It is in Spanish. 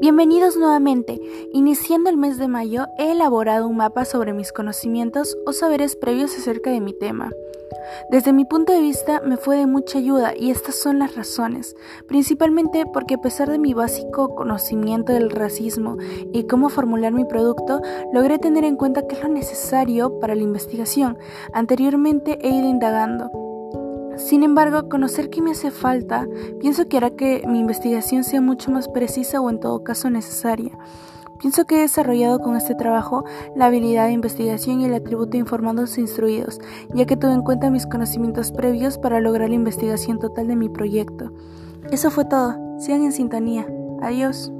Bienvenidos nuevamente. Iniciando el mes de mayo, he elaborado un mapa sobre mis conocimientos o saberes previos acerca de mi tema. Desde mi punto de vista me fue de mucha ayuda y estas son las razones, principalmente porque a pesar de mi básico conocimiento del racismo y cómo formular mi producto, logré tener en cuenta qué es lo necesario para la investigación. Anteriormente he ido indagando sin embargo, conocer qué me hace falta pienso que hará que mi investigación sea mucho más precisa o en todo caso necesaria. Pienso que he desarrollado con este trabajo la habilidad de investigación y el atributo informados e instruidos, ya que tuve en cuenta mis conocimientos previos para lograr la investigación total de mi proyecto. Eso fue todo. Sigan en sintonía. Adiós.